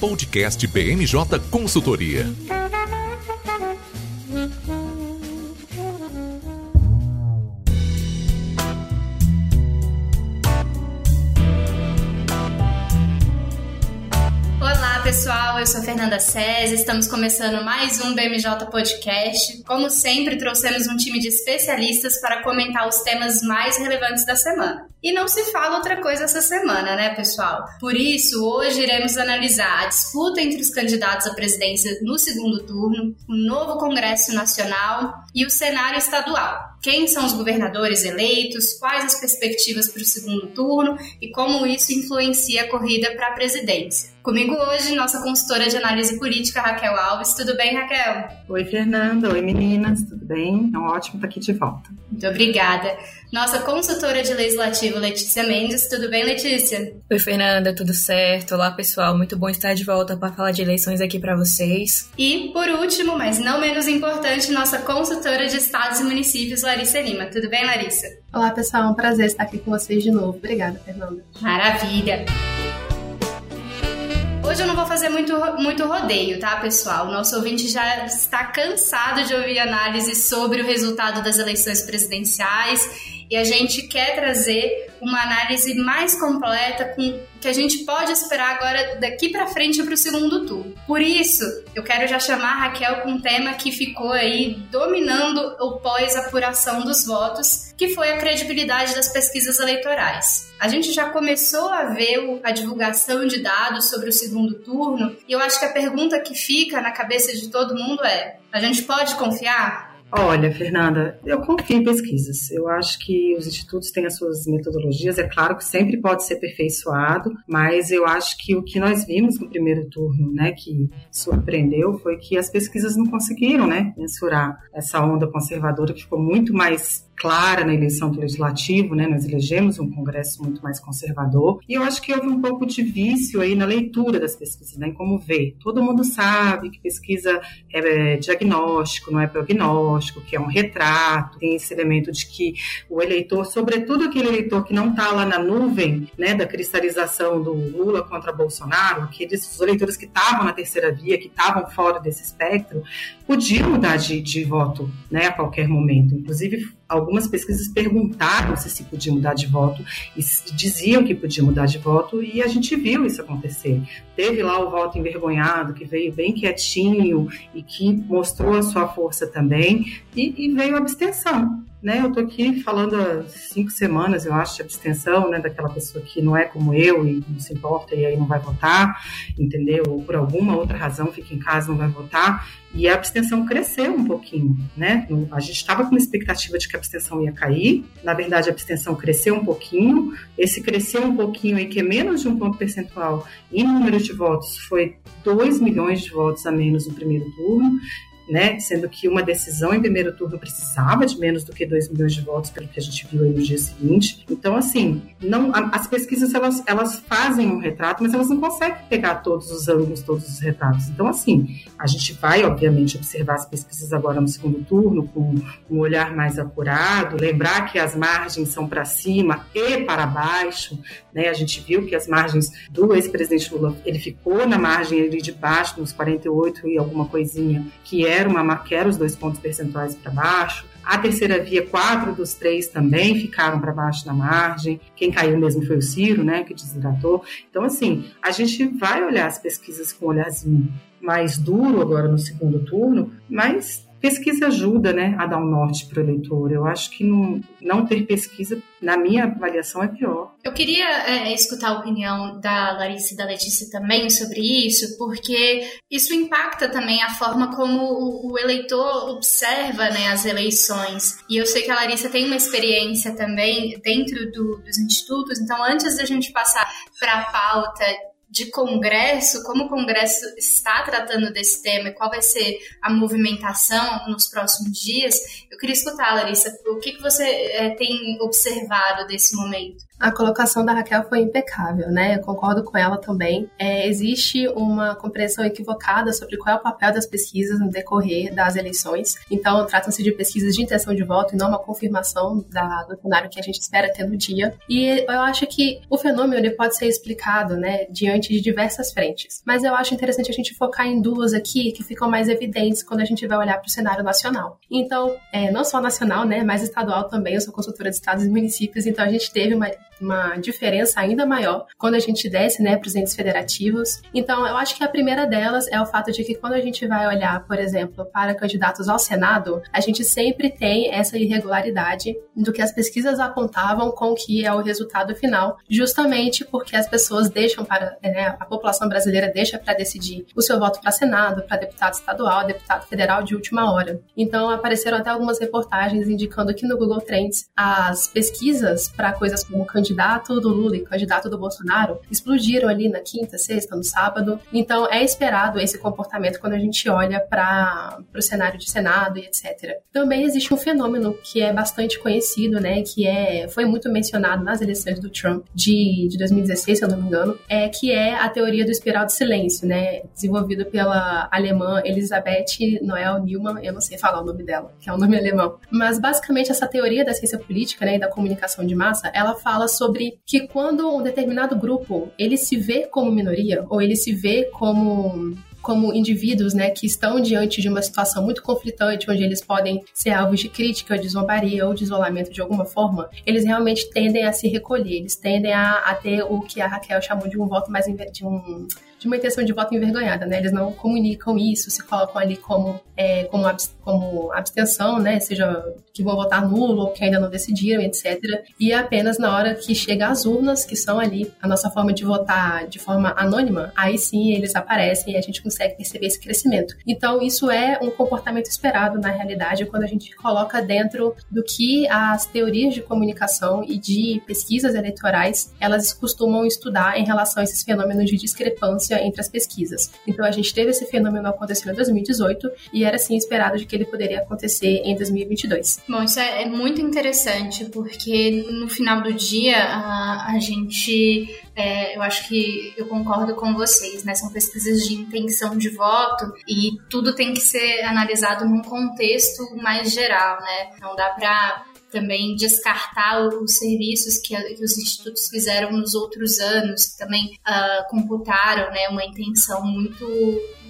Podcast BMJ Consultoria. pessoal, eu sou Fernanda César, estamos começando mais um BMJ Podcast. Como sempre, trouxemos um time de especialistas para comentar os temas mais relevantes da semana. E não se fala outra coisa essa semana, né, pessoal? Por isso, hoje iremos analisar a disputa entre os candidatos à presidência no segundo turno, o novo Congresso Nacional e o cenário estadual. Quem são os governadores eleitos, quais as perspectivas para o segundo turno e como isso influencia a corrida para a presidência. Comigo hoje, nossa consultora de análise política, Raquel Alves. Tudo bem, Raquel? Oi, Fernanda. Oi, meninas. Tudo bem? É um ótimo estar aqui de volta. Muito obrigada. Nossa consultora de legislativo, Letícia Mendes. Tudo bem, Letícia? Oi, Fernanda. Tudo certo? Olá, pessoal. Muito bom estar de volta para falar de eleições aqui para vocês. E, por último, mas não menos importante, nossa consultora de estados e municípios, Larissa Lima. Tudo bem, Larissa? Olá, pessoal. É um prazer estar aqui com vocês de novo. Obrigada, Fernanda. Maravilha. Hoje eu não vou fazer muito, muito rodeio, tá, pessoal? O nosso ouvinte já está cansado de ouvir análises sobre o resultado das eleições presidenciais e a gente quer trazer uma análise mais completa com que a gente pode esperar agora daqui para frente para o segundo turno. Por isso, eu quero já chamar a Raquel com um tema que ficou aí dominando o pós-apuração dos votos, que foi a credibilidade das pesquisas eleitorais. A gente já começou a ver a divulgação de dados sobre o segundo turno, e eu acho que a pergunta que fica na cabeça de todo mundo é: a gente pode confiar? Olha, Fernanda, eu confio em pesquisas. Eu acho que os institutos têm as suas metodologias. É claro que sempre pode ser aperfeiçoado, mas eu acho que o que nós vimos no primeiro turno, né, que surpreendeu, foi que as pesquisas não conseguiram, né, mensurar essa onda conservadora que ficou muito mais clara na eleição do legislativo, né? Nós elegemos um Congresso muito mais conservador e eu acho que houve um pouco de vício aí na leitura das pesquisas, né? Em como ver. Todo mundo sabe que pesquisa é diagnóstico, não é prognóstico, que é um retrato. Tem esse elemento de que o eleitor, sobretudo aquele eleitor que não está lá na nuvem, né? Da cristalização do Lula contra Bolsonaro, aqueles eleitores que estavam na terceira via, que estavam fora desse espectro, podiam mudar de, de voto, né? A qualquer momento. Inclusive algumas pesquisas perguntaram se se podia mudar de voto e diziam que podia mudar de voto e a gente viu isso acontecer. Teve lá o voto envergonhado que veio bem quietinho e que mostrou a sua força também e, e veio a abstenção né? Eu tô aqui falando há cinco semanas, eu acho, de abstenção, né? Daquela pessoa que não é como eu e não se importa e aí não vai votar, entendeu? Ou por alguma outra razão fica em casa não vai votar. E a abstenção cresceu um pouquinho, né? A gente estava com uma expectativa de que a abstenção ia cair. Na verdade, a abstenção cresceu um pouquinho. Esse cresceu um pouquinho aí, que é menos de um ponto percentual em número de votos, foi 2 milhões de votos a menos no primeiro turno né? Sendo que uma decisão em primeiro turno precisava de menos do que 2 milhões de votos, pelo que a gente viu aí no dia seguinte. Então, assim, não, as pesquisas elas, elas fazem um retrato, mas elas não conseguem pegar todos os ângulos, todos os retratos. Então, assim, a gente vai, obviamente, observar as pesquisas agora no segundo turno com um olhar mais apurado, lembrar que as margens são para cima e para baixo, né? A gente viu que as margens do ex-presidente Lula, ele ficou na margem ali de baixo, nos 48 e alguma coisinha, que é uma que era os dois pontos percentuais para baixo. A terceira via, quatro dos três também ficaram para baixo da margem. Quem caiu mesmo foi o Ciro, né, que desidratou. Então, assim, a gente vai olhar as pesquisas com um olharzinho mais duro agora no segundo turno, mas Pesquisa ajuda né, a dar um norte para o eleitor. Eu acho que não, não ter pesquisa, na minha avaliação, é pior. Eu queria é, escutar a opinião da Larissa e da Letícia também sobre isso, porque isso impacta também a forma como o, o eleitor observa né, as eleições. E eu sei que a Larissa tem uma experiência também dentro do, dos institutos, então antes da gente passar para a pauta de Congresso, como o Congresso está tratando desse tema e qual vai ser a movimentação nos próximos dias, eu queria escutar, Larissa, o que, você é, tem observado desse momento? A colocação da Raquel foi impecável, né? Eu concordo com ela também. É, existe uma compreensão equivocada sobre qual é o papel das pesquisas no decorrer das eleições. Então, tratam-se de pesquisas de intenção de voto e não uma confirmação da, do cenário que a gente espera ter no dia. E eu acho que o fenômeno ele pode ser explicado, né, diante de diversas frentes. Mas eu acho interessante a gente focar em duas aqui que ficam mais evidentes quando a gente vai olhar para o cenário nacional. Então, é, não só nacional, né, mas estadual também. Eu sou consultora de estados e municípios, então a gente teve uma uma diferença ainda maior quando a gente desce né, para os entes federativos. Então, eu acho que a primeira delas é o fato de que quando a gente vai olhar, por exemplo, para candidatos ao Senado, a gente sempre tem essa irregularidade do que as pesquisas apontavam com que é o resultado final, justamente porque as pessoas deixam para, né, a população brasileira deixa para decidir o seu voto para Senado, para deputado estadual, deputado federal de última hora. Então, apareceram até algumas reportagens indicando que no Google Trends as pesquisas para coisas como candidato candidato do Lula e candidato do Bolsonaro explodiram ali na quinta, sexta, no sábado. Então é esperado esse comportamento quando a gente olha para o cenário de Senado e etc. Também existe um fenômeno que é bastante conhecido, né, que é foi muito mencionado nas eleições do Trump de, de 2016, se eu não me engano, é que é a teoria do espiral de silêncio, né, desenvolvido pela alemã Elisabeth Noel Neumann, eu não sei falar o nome dela, que é um nome alemão. Mas basicamente essa teoria da ciência política, né, e da comunicação de massa, ela fala sobre que quando um determinado grupo ele se vê como minoria ou ele se vê como como indivíduos, né, que estão diante de uma situação muito conflitante, onde eles podem ser alvos de crítica, de zombaria ou de isolamento de alguma forma, eles realmente tendem a se recolher, eles tendem a, a ter o que a Raquel chamou de um voto mais de um de uma intenção de voto envergonhada, né? Eles não comunicam isso, se colocam ali como, é, como, como abstenção, né? Seja que vão votar nulo ou que ainda não decidiram, etc. E é apenas na hora que chega às urnas, que são ali a nossa forma de votar de forma anônima, aí sim eles aparecem e a gente consegue perceber esse crescimento. Então, isso é um comportamento esperado na realidade quando a gente coloca dentro do que as teorias de comunicação e de pesquisas eleitorais elas costumam estudar em relação a esses fenômenos de discrepância entre as pesquisas. Então a gente teve esse fenômeno acontecendo em 2018 e era assim esperado de que ele poderia acontecer em 2022. Bom, isso é, é muito interessante porque no final do dia a, a gente é, eu acho que eu concordo com vocês, né? São pesquisas de intenção de voto e tudo tem que ser analisado num contexto mais geral, né? Não dá para também descartar os serviços que, que, os institutos fizeram nos outros anos, que também uh, computaram né, uma intenção muito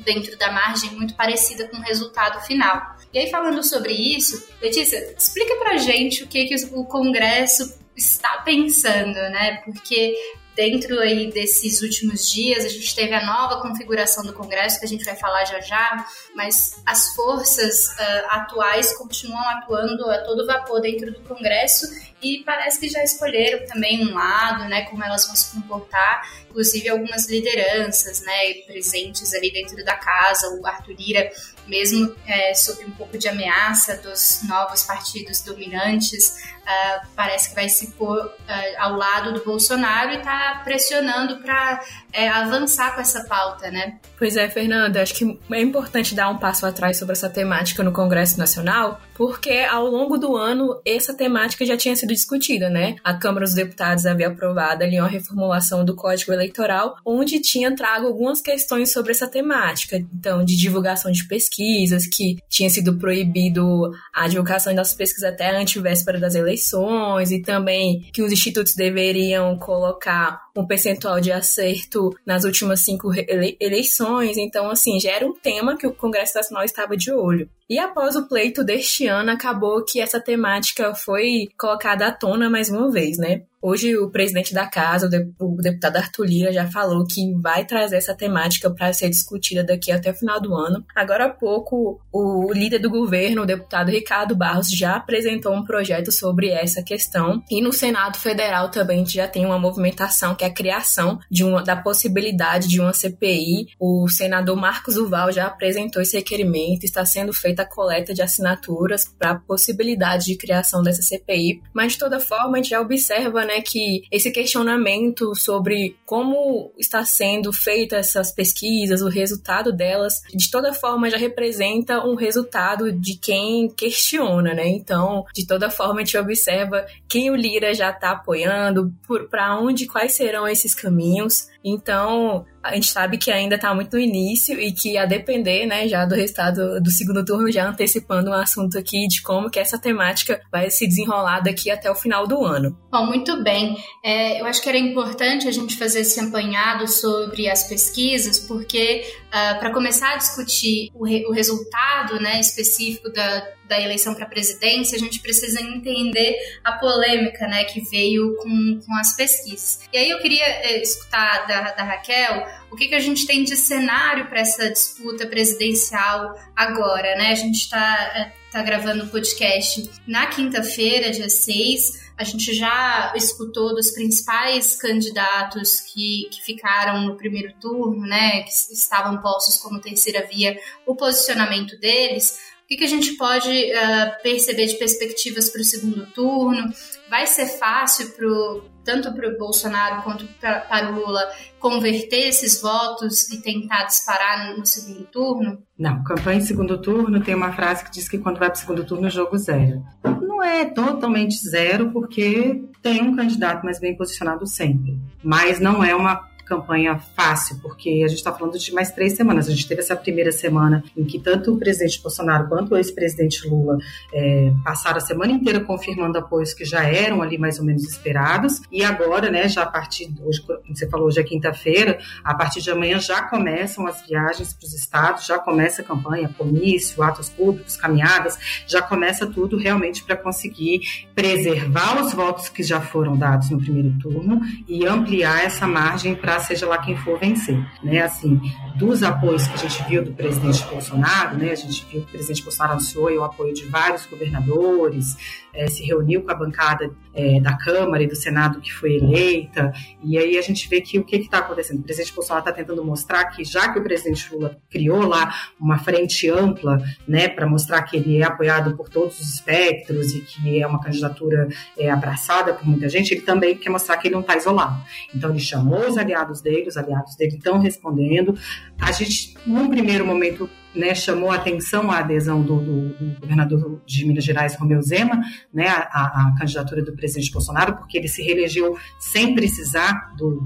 dentro da margem, muito parecida com o resultado final. E aí, falando sobre isso, Letícia, explica pra gente o que, que o Congresso está pensando, né? Porque dentro aí desses últimos dias, a gente teve a nova configuração do Congresso, que a gente vai falar já já, mas as forças uh, atuais continuam atuando a todo vapor dentro do Congresso e parece que já escolheram também um lado, né, como elas vão se comportar, inclusive algumas lideranças, né, presentes ali dentro da casa, o Arthur Lira, mesmo é, sob um pouco de ameaça dos novos partidos dominantes, uh, parece que vai se pôr uh, ao lado do Bolsonaro e está pressionando para é, avançar com essa pauta, né? Pois é, Fernanda, acho que é importante dar um passo atrás sobre essa temática no Congresso Nacional, porque ao longo do ano essa temática já tinha sido discutida, né? A Câmara dos Deputados havia aprovado ali uma reformulação do Código Eleitoral, onde tinha trago algumas questões sobre essa temática, então de divulgação de pesquisas, que tinha sido proibido a divulgação das pesquisas até a antivéspera das eleições, e também que os institutos deveriam colocar um percentual de acerto nas últimas cinco ele eleições. Então, assim, já era um tema que o Congresso Nacional estava de olho. E após o pleito deste ano, acabou que essa temática foi colocada à tona mais uma vez, né? Hoje, o presidente da casa, o deputado Arthur Lira, já falou que vai trazer essa temática para ser discutida daqui até o final do ano. Agora há pouco, o líder do governo, o deputado Ricardo Barros, já apresentou um projeto sobre essa questão. E no Senado Federal também já tem uma movimentação que é a criação de uma, da possibilidade de uma CPI. O senador Marcos Duval já apresentou esse requerimento, está sendo feita da coleta de assinaturas para a possibilidade de criação dessa CPI, mas de toda forma a gente já observa né, que esse questionamento sobre como está sendo feita essas pesquisas, o resultado delas, de toda forma já representa um resultado de quem questiona, né? Então, de toda forma a gente observa quem o Lira já está apoiando, para onde, quais serão esses caminhos. Então, a gente sabe que ainda está muito no início e que a depender, né, já do resultado do segundo turno, já antecipando um assunto aqui de como que essa temática vai se desenrolar daqui até o final do ano. Bom, muito bem. É, eu acho que era importante a gente fazer esse apanhado sobre as pesquisas, porque uh, ah, para começar a discutir o, re o resultado, né, específico da, da eleição para a presidência, a gente precisa entender a polêmica, né, que veio com, com as pesquisas. E aí eu queria é, escutar da, da Raquel o que, que a gente tem de cenário para essa disputa presidencial agora, né? A gente está é, tá gravando o podcast na quinta-feira, dia 6. A gente já escutou dos principais candidatos que, que ficaram no primeiro turno, né? Que estavam postos como terceira via, o posicionamento deles. Que, que a gente pode uh, perceber de perspectivas para o segundo turno? Vai ser fácil pro, tanto para o Bolsonaro quanto para o Lula converter esses votos e tentar disparar no segundo turno? Não, campanha em segundo turno tem uma frase que diz que quando vai para o segundo turno o jogo zero. Não é totalmente zero, porque tem um candidato mais bem posicionado sempre. Mas não é uma campanha fácil, porque a gente está falando de mais três semanas. A gente teve essa primeira semana em que tanto o presidente Bolsonaro quanto o ex-presidente Lula é, passaram a semana inteira confirmando apoios que já eram ali mais ou menos esperados. E agora, né, já a partir, hoje, você falou, hoje é quinta-feira, a partir de amanhã já começam as viagens para os estados, já começa a campanha, comício, atos públicos, caminhadas, já começa tudo realmente para conseguir preservar os votos que já foram dados no primeiro turno e ampliar essa margem para seja lá quem for vencer, né? Assim, dos apoios que a gente viu do presidente Bolsonaro, né? A gente viu que o presidente Bolsonaro anunciou o apoio de vários governadores, é, se reuniu com a bancada é, da Câmara e do Senado que foi eleita, e aí a gente vê que o que está acontecendo? O presidente Bolsonaro está tentando mostrar que, já que o presidente Lula criou lá uma frente ampla, né, para mostrar que ele é apoiado por todos os espectros e que é uma candidatura é, abraçada por muita gente, ele também quer mostrar que ele não está isolado. Então, ele chamou os aliados dele, os aliados dele estão respondendo. A gente, num primeiro momento, né, chamou a atenção a adesão do, do, do, governador de Minas Gerais, Romeu Zema, né, a, a, candidatura do presidente Bolsonaro, porque ele se reelegeu sem precisar do,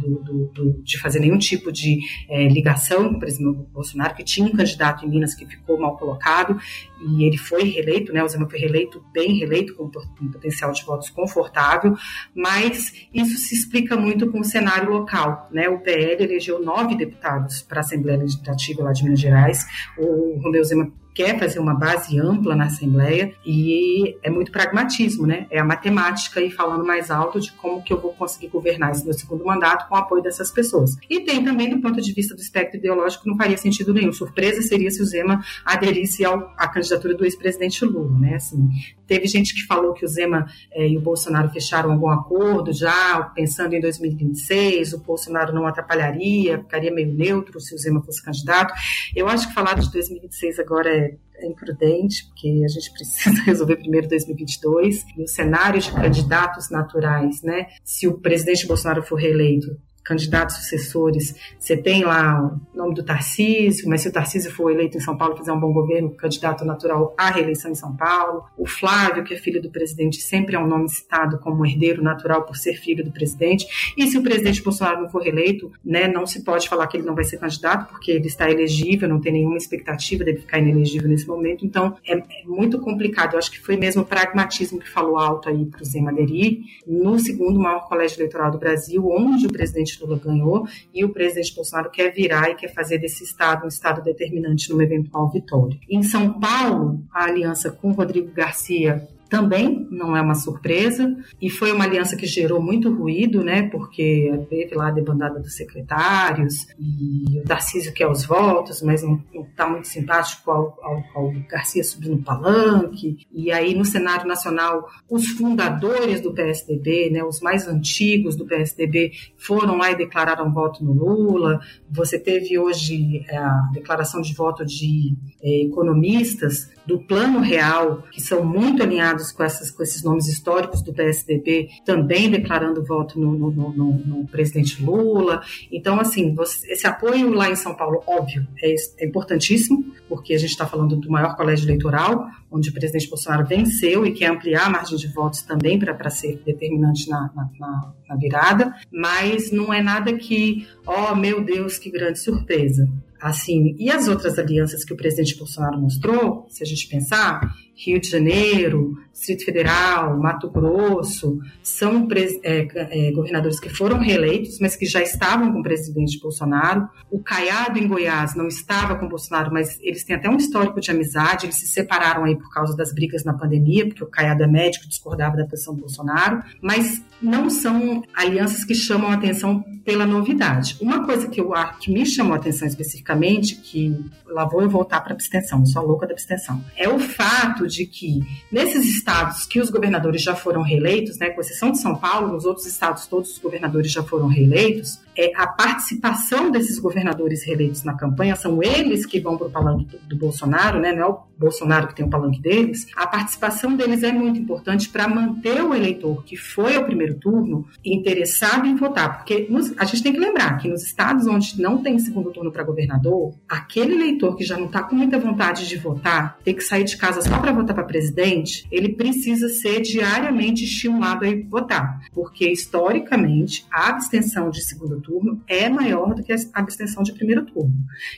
de fazer nenhum tipo de é, ligação com o presidente Bolsonaro, que tinha um candidato em Minas que ficou mal colocado, e ele foi reeleito, né, o Zema foi reeleito, bem reeleito, com um potencial de votos confortável, mas isso se explica muito com o cenário local. Né, o PL elegeu nove deputados para a Assembleia Legislativa lá de Minas Gerais, o Romeu Zema quer fazer uma base ampla na Assembleia e é muito pragmatismo, né? É a matemática e falando mais alto de como que eu vou conseguir governar esse meu segundo mandato com o apoio dessas pessoas. E tem também do ponto de vista do espectro ideológico não faria sentido nenhum. Surpresa seria se o Zema aderisse ao, à candidatura do ex-presidente Lula, né? Assim, teve gente que falou que o Zema eh, e o Bolsonaro fecharam algum acordo já pensando em 2026, o Bolsonaro não atrapalharia, ficaria meio neutro se o Zema fosse candidato. Eu acho que falar de 2026 agora é é, imprudente, porque a gente precisa resolver primeiro 2022 e o cenário de candidatos naturais, né? Se o presidente Bolsonaro for reeleito, candidatos sucessores, você tem lá o nome do Tarcísio, mas se o Tarcísio for eleito em São Paulo, fizer um bom governo, candidato natural à reeleição em São Paulo. O Flávio, que é filho do presidente, sempre é um nome citado como herdeiro natural por ser filho do presidente. E se o presidente Bolsonaro não for reeleito, né, não se pode falar que ele não vai ser candidato, porque ele está elegível, não tem nenhuma expectativa dele ficar inelegível nesse momento. Então, é, é muito complicado. Eu acho que foi mesmo o pragmatismo que falou alto aí para o Zé aderir no segundo maior colégio eleitoral do Brasil, onde o presidente presidente Lula ganhou e o presidente Bolsonaro quer virar e quer fazer desse estado um estado determinante numa eventual vitória. Em São Paulo, a aliança com Rodrigo Garcia também não é uma surpresa e foi uma aliança que gerou muito ruído, né? Porque teve lá a debandada dos secretários e o Tarcísio quer os votos, mas não está muito simpático ao, ao, ao Garcia subindo no palanque. E aí no cenário nacional, os fundadores do PSDB, né? Os mais antigos do PSDB foram lá e declararam voto no Lula. Você teve hoje é, a declaração de voto de é, economistas do Plano Real, que são muito alinhados com, essas, com esses nomes históricos do PSDB, também declarando voto no, no, no, no presidente Lula. Então, assim, você, esse apoio lá em São Paulo, óbvio, é, é importantíssimo, porque a gente está falando do maior colégio eleitoral, onde o presidente Bolsonaro venceu e quer ampliar a margem de votos também para ser determinante na, na, na virada, mas não é nada que, oh meu Deus, que grande surpresa. Assim, e as outras alianças que o presidente Bolsonaro mostrou, se a gente pensar, Rio de Janeiro, Distrito Federal, Mato Grosso, são é, é, governadores que foram reeleitos, mas que já estavam com o presidente Bolsonaro. O Caiado em Goiás não estava com Bolsonaro, mas eles têm até um histórico de amizade, eles se separaram aí por causa das brigas na pandemia, porque o Caiado é médico, discordava da posição do Bolsonaro, mas não são alianças que chamam a atenção pela novidade. Uma coisa que, eu, que me chamou a atenção especificamente, que lá vou eu voltar para a abstenção, sou louca da abstenção, é o fato de que nesses estados que os governadores já foram reeleitos, né, com exceção de São Paulo, nos outros estados todos os governadores já foram reeleitos, é, a participação desses governadores reeleitos na campanha, são eles que vão para o palanque do, do, Bolsonaro, né, não é o Bolsonaro que tem o palanque deles, a participação deles é muito importante para manter o eleitor que foi ao primeiro turno interessado em votar, porque nos, a gente tem que lembrar que nos estados onde não tem segundo turno para governador, aquele eleitor que já não está com muita vontade de votar, ter que sair de casa só para votar para presidente, ele precisa ser diariamente estimulado a votar, porque historicamente a abstenção de segundo turno é maior do que a abstenção de primeiro turno.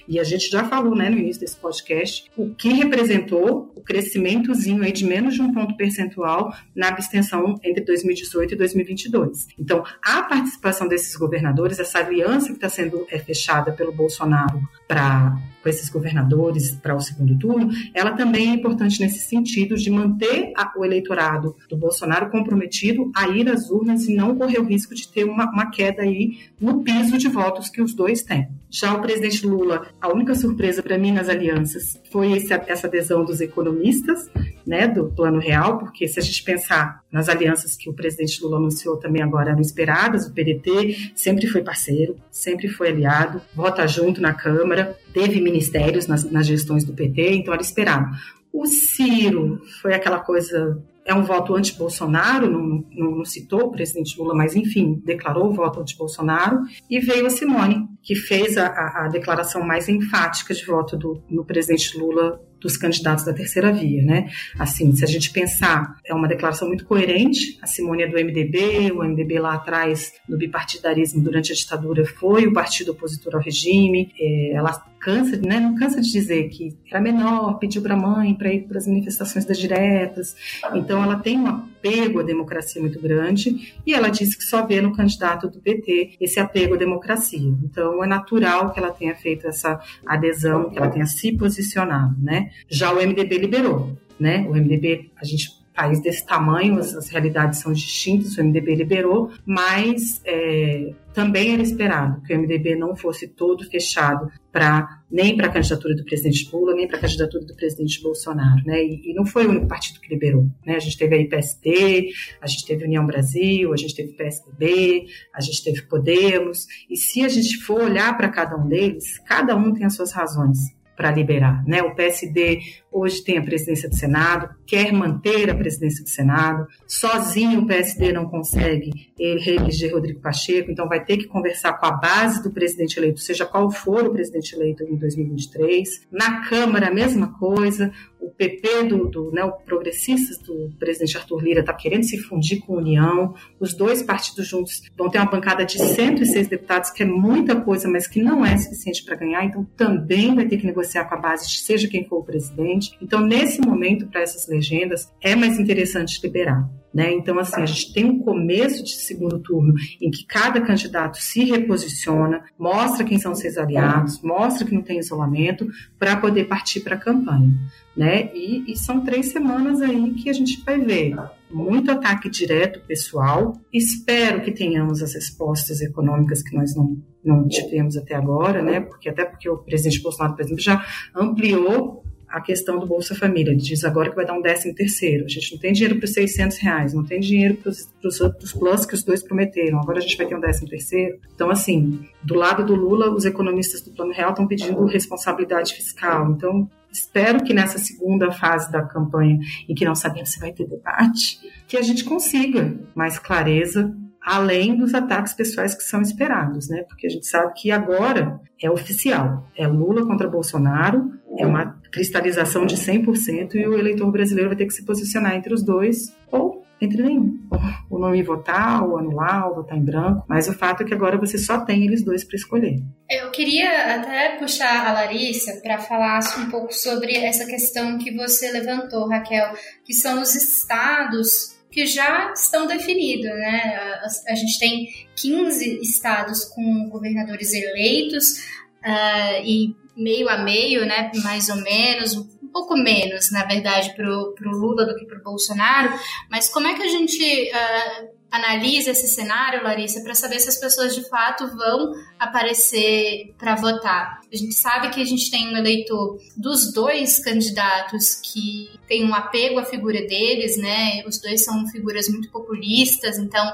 E a gente já falou, né, no início desse podcast, o que representou o crescimentozinho aí de menos de um ponto percentual na abstenção entre 2018 e 2022. Então, a participação desses governadores, essa aliança que está sendo é, fechada pelo Bolsonaro para esses governadores para o segundo turno, ela também é importante nesse sentido de manter a, o eleitorado do Bolsonaro comprometido a ir às urnas e não correr o risco de ter uma, uma queda aí no piso de votos que os dois têm. Já o presidente Lula, a única surpresa para mim nas alianças foi esse, essa adesão dos economistas, né, do Plano Real, porque se a gente pensar nas alianças que o presidente Lula anunciou também agora eram esperadas, o PDT sempre foi parceiro, sempre foi aliado, vota junto na Câmara, teve ministérios nas, nas gestões do PT, então era esperado. O Ciro foi aquela coisa é um voto anti-Bolsonaro, não, não, não, citou o presidente Lula, mas enfim, declarou o voto anti-Bolsonaro, e veio a Simone, que fez a, a, declaração mais enfática de voto do, no presidente Lula dos candidatos da terceira via, né? Assim, se a gente pensar, é uma declaração muito coerente. A Simone é do MDB, o MDB lá atrás, no bipartidarismo durante a ditadura, foi o partido opositor ao regime. É, ela cansa, né? Não cansa de dizer que era menor, pediu para a mãe para ir para as manifestações das diretas. Então, ela tem um apego à democracia muito grande e ela disse que só vê no candidato do PT esse apego à democracia. Então, é natural que ela tenha feito essa adesão, que ela tenha se posicionado, né? Já o MDB liberou, né? O MDB, a gente país desse tamanho, as, realidades são distintas, o MDB liberou, mas é, também era esperado que o MDB não fosse todo fechado para nem para a candidatura do presidente Lula, nem para a candidatura do presidente Bolsonaro, né? E, e, não foi o único partido que liberou, né? A gente teve aí PSD, a gente teve União Brasil, a gente teve PSDB, a gente teve Podemos, e se a gente for olhar para cada um deles, cada um tem as suas razões para liberar. Né? O PSD hoje tem a presidência do Senado, quer manter a presidência do Senado, sozinho o PSD não consegue reeleger Rodrigo Pacheco, então vai ter que conversar com a base do presidente eleito, seja qual for o presidente eleito em 2023. Na Câmara, a mesma coisa, o PP do, do né, o progressistas do presidente Arthur Lira está querendo se fundir com a União. Os dois partidos juntos vão ter uma bancada de 106 deputados, que é muita coisa, mas que não é suficiente para ganhar. Então também vai ter que negociar com a base, seja quem for o presidente. Então nesse momento para essas legendas é mais interessante liberar Né? Então, assim, a gente tem um começo de segundo turno em que cada candidato se reposiciona, mostra quem são seus aliados, mostra que não tem isolamento, para poder partir para a campanha. Né? E, e, são três semanas aí que a gente vai ver muito ataque direto pessoal. Espero que tenhamos as respostas econômicas que nós não, não tivemos até agora, né? Porque até porque o presidente Bolsonaro, por exemplo, já ampliou a questão do Bolsa Família. Ele diz agora que vai dar um décimo terceiro. A gente não tem dinheiro para os 600 reais, não tem dinheiro para os plus que os dois prometeram. Agora a gente vai ter um décimo terceiro. Então, assim, do lado do Lula, os economistas do Plano Real estão pedindo responsabilidade fiscal. Então, espero que nessa segunda fase da campanha, em que não sabemos se vai ter debate, que a gente consiga mais clareza além dos ataques pessoais que são esperados, né? Porque a gente sabe que agora é oficial, é Lula contra Bolsonaro, é uma cristalização de 100% e o eleitor brasileiro vai ter que se posicionar entre os dois ou entre nenhum. O não votar, ou anular, ou votar em branco. Mas o fato é que agora você só tem eles dois para escolher. Eu queria até puxar a Larissa para falar um pouco sobre essa questão que você levantou, Raquel, que são os estados que já estão definidos, né? A, a, gente tem 15 estados com governadores eleitos uh, e meio a meio, né? Mais ou menos, um pouco menos, na verdade, para o Lula do que para o Bolsonaro. Mas como é que a gente uh, analisa esse cenário, Larissa, para saber se as pessoas de fato vão aparecer para votar. A gente sabe que a gente tem um eleitor dos dois candidatos que tem um apego à figura deles, né? Os dois são figuras muito populistas, então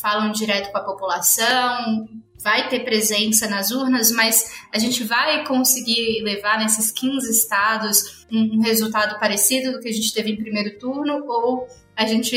falam direto com a população, vai ter presença nas urnas, mas a gente vai conseguir levar nesses 15 estados um, resultado parecido do que a gente teve em primeiro turno ou a gente